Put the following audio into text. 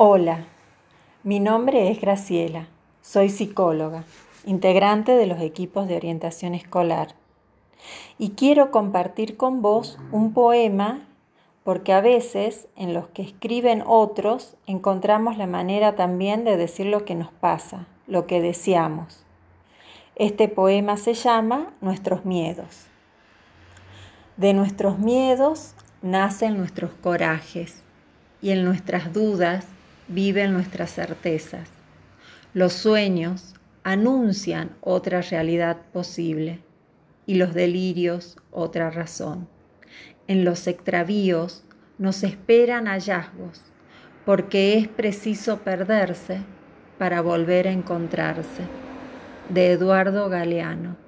Hola, mi nombre es Graciela, soy psicóloga, integrante de los equipos de orientación escolar y quiero compartir con vos un poema porque a veces en los que escriben otros encontramos la manera también de decir lo que nos pasa, lo que deseamos. Este poema se llama Nuestros miedos. De nuestros miedos nacen nuestros corajes y en nuestras dudas viven nuestras certezas. Los sueños anuncian otra realidad posible y los delirios otra razón. En los extravíos nos esperan hallazgos porque es preciso perderse para volver a encontrarse. De Eduardo Galeano.